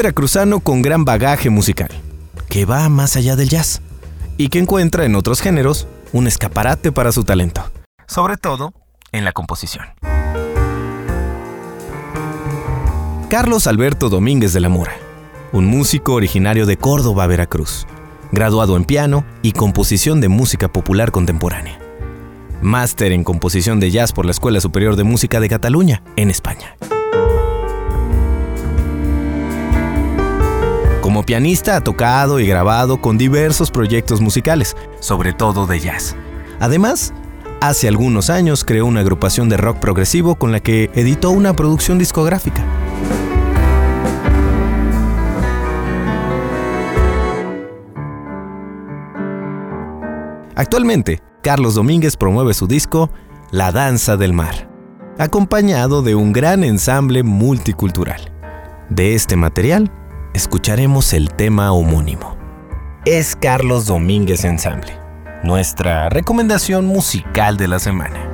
Veracruzano con gran bagaje musical, que va más allá del jazz y que encuentra en otros géneros un escaparate para su talento, sobre todo en la composición. Carlos Alberto Domínguez de la Mora, un músico originario de Córdoba, Veracruz, graduado en piano y composición de música popular contemporánea. Máster en composición de jazz por la Escuela Superior de Música de Cataluña, en España. Como pianista ha tocado y grabado con diversos proyectos musicales, sobre todo de jazz. Además, hace algunos años creó una agrupación de rock progresivo con la que editó una producción discográfica. Actualmente, Carlos Domínguez promueve su disco La Danza del Mar, acompañado de un gran ensamble multicultural. De este material, escucharemos el tema homónimo. Es Carlos Domínguez Ensamble, nuestra recomendación musical de la semana.